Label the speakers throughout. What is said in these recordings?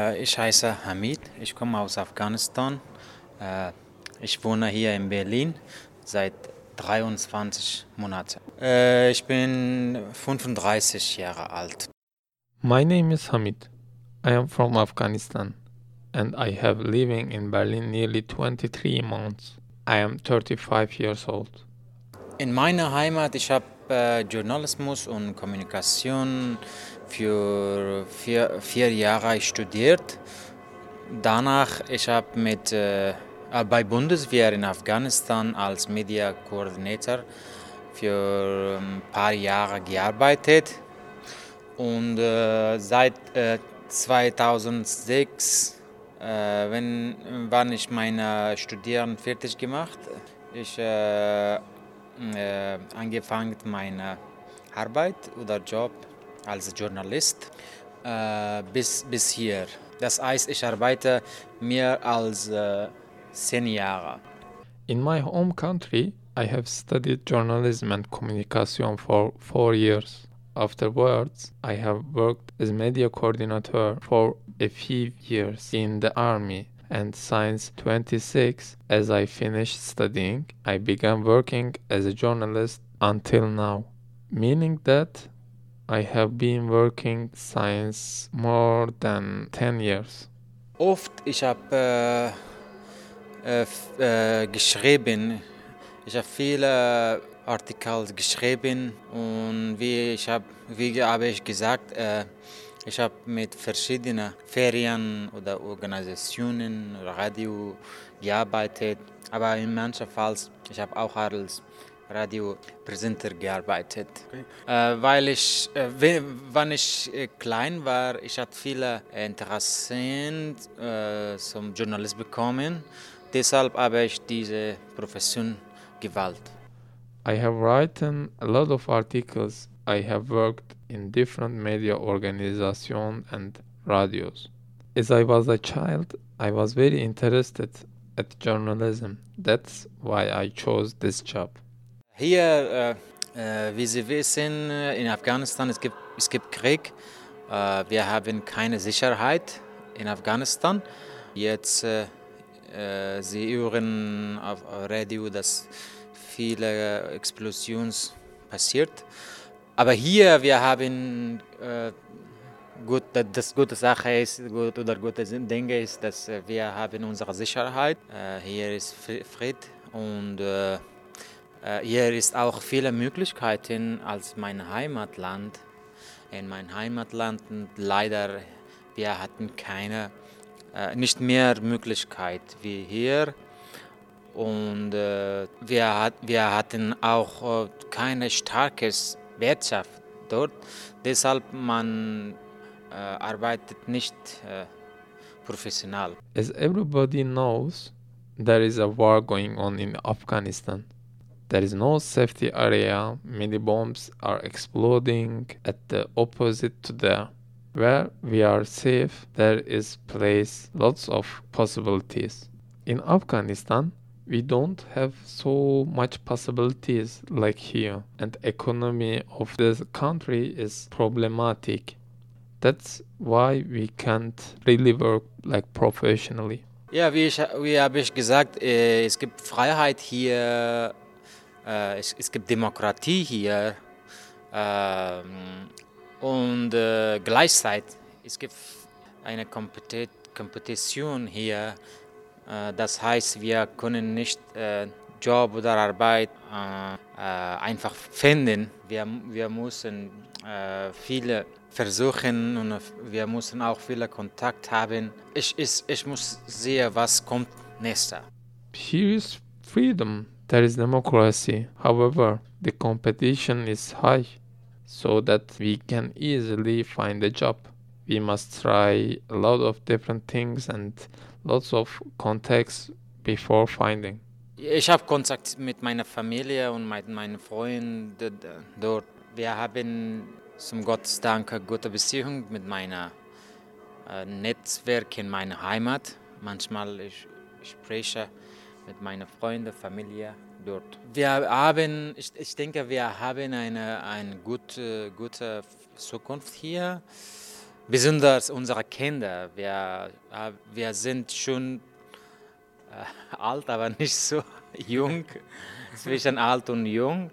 Speaker 1: Äh, ich heiße Hamid, ich komme aus Afghanistan. Äh, ich wohne hier in Berlin seit 23 Monaten. Äh, ich bin 35 Jahre alt.
Speaker 2: My name is Hamid. I am from Afghanistan and I have living in Berlin nearly 23 months. I am 35 years old.
Speaker 1: In meiner Heimat, ich habe äh, Journalismus und Kommunikation für vier, vier Jahre studiert. Danach, ich habe mit äh, bei Bundeswehr in Afghanistan als Media Coordinator für ein paar Jahre gearbeitet und äh, seit äh, 2006 äh, wenn, wann ich meine Studieren fertig gemacht. Ich äh, äh, angefangen meine Arbeit oder Job als Journalist äh, bis, bis hier. Das heißt, ich arbeite mehr als äh, zehn Jahre.
Speaker 2: In my home country, I have studied journalism and communication for four years. Afterwards, I have worked as media coordinator for a few years in the army and Science 26 as I finished studying, I began working as a journalist until now, meaning that I have been working science more than 10 years.
Speaker 1: Oft ich habe äh, äh, äh, geschrieben, ich habe viele Artikel geschrieben und wie ich habe, wie habe ich gesagt, äh, ich habe mit verschiedenen Ferien oder Organisationen, Radio gearbeitet, aber in manchen Fällen, ich habe auch als Radiopräsenter gearbeitet. Okay. Äh, weil ich, äh, wenn ich äh, klein war, ich hatte viele Interessen äh, zum Journalist bekommen. Deshalb habe ich diese Profession gewählt.
Speaker 2: I have written a lot of articles. I have worked in different media organizations and radios. As I was a child, I was very interested at journalism. That's why I chose this job.
Speaker 1: Hier, äh, uh, äh, uh, wie Sie wissen, in Afghanistan es gibt es gibt Krieg. Äh, wir haben keine Sicherheit in Afghanistan. Jetzt äh, äh, Sie hören auf Radio, dass viele Explosionen passiert. Aber hier, wir haben äh, gut, das gute Sache ist, gut oder gute Dinge ist, dass wir haben unsere Sicherheit. Äh, hier ist Fried und äh, äh, hier ist auch viele Möglichkeiten als mein Heimatland. In mein Heimatland leider wir hatten keine, äh, nicht mehr Möglichkeit wie hier. Und äh, wir, hat, wir hatten auch äh, keine starkes Wirtschaft dort. Deshalb man äh, arbeitet nicht äh, professional.
Speaker 2: As everybody knows, there is a war going on in Afghanistan. There is no safety area. Many bombs are exploding at the opposite to there. Where we are safe, there is place lots of possibilities. In Afghanistan, we don't have so much possibilities like here. And economy of the country is problematic. That's why we can't really work like professionally.
Speaker 1: Ja wie ich wie habe ich gesagt äh, es gibt Freiheit hier äh, es, es, gibt Demokratie hier äh, und äh, gleichzeitig es gibt eine Kompetition hier das heißt, wir können nicht äh, Job oder Arbeit äh, einfach finden. Wir, wir müssen viele versuchen und wir müssen auch viele Kontakt haben. Ich, ich, ich muss sehen, was kommt nächster.
Speaker 2: Here is freedom, there is democracy. However, the competition is high, so that we can easily find a job. We must try a lot of different things and lots of contacts before finding.
Speaker 1: Ich habe Kontakt mit meiner Familie und mit meinen Freunden dort. Wir haben zum Gott Dank eine gute Beziehung mit meinem äh, Netzwerk in meiner Heimat. Manchmal ich, ich mit meinen Freunden, Familie dort. Wir haben, ich, ich denke, wir haben eine, eine gute, gute Zukunft hier besonders unsere Kinder. Wir, äh, wir sind schon äh, alt, aber nicht so jung, zwischen alt und jung.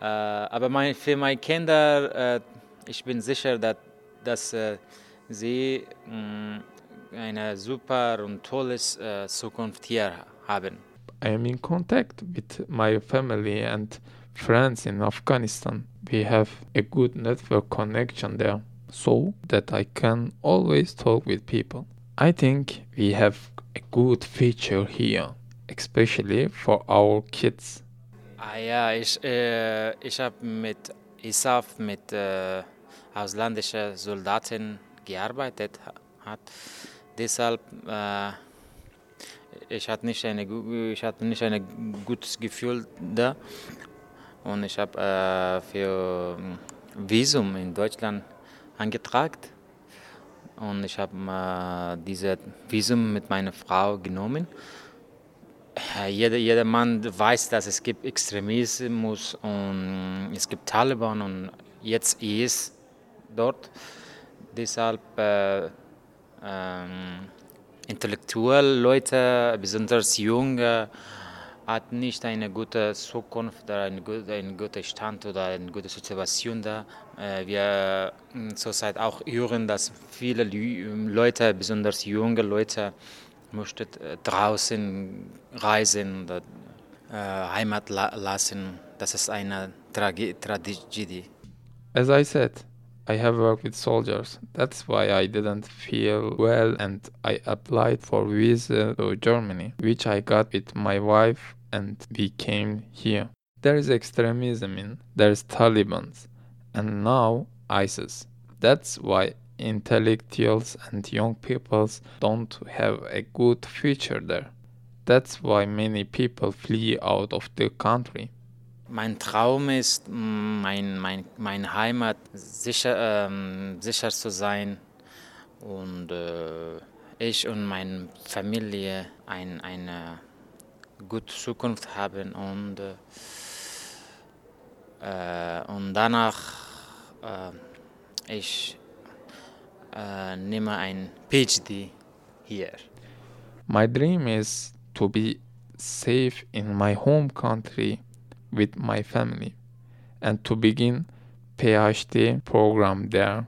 Speaker 1: Äh, aber mein, für meine Kinder, äh, ich bin sicher, dass, dass äh, sie mh, eine super und tolle äh, Zukunft hier haben.
Speaker 2: I am in contact with my family and friends in Afghanistan. We have a good network connection there so that I can always talk with people. I think we have a good feature here, especially for our kids.
Speaker 1: Ah ja, ich, äh, ich habe mit ISAF, mit äh, ausländischen Soldaten gearbeitet. Hat. Deshalb äh, ich hatte nicht eine ich hatte nicht ein gutes Gefühl da und ich habe äh, für Visum in Deutschland angetragen und ich habe äh, dieses Visum mit meiner Frau genommen. Äh, jeder, jeder Mann weiß, dass es gibt Extremismus und es gibt Taliban und jetzt ist dort. Deshalb äh, ähm, intellektuelle Leute, besonders junge, hat nicht eine gute Zukunft oder einen guten, einen guten Stand oder eine gute Situation da. Wir zurzeit auch hören, dass viele Leute, besonders junge Leute, möchten äh, draußen reisen oder äh, Heimat lassen. Das ist eine Tragödie.
Speaker 2: As I said, I have worked with soldiers. That's why I didn't feel well and I applied for visa to Germany, which I got with my wife and we came here. There is extremism in, there's Taliban, and now ISIS. That's why intellectuals and young people don't have a good future there. That's why many people flee out of the country.
Speaker 1: Mein Traum ist, mein, mein, meine Heimat sicher, ähm, sicher zu sein und äh, ich und meine Familie ein, eine gute Zukunft haben und, äh, und danach äh, ich äh, nehme ein PhD hier.
Speaker 2: My dream is to be safe in my home country with my family and to begin PhD program there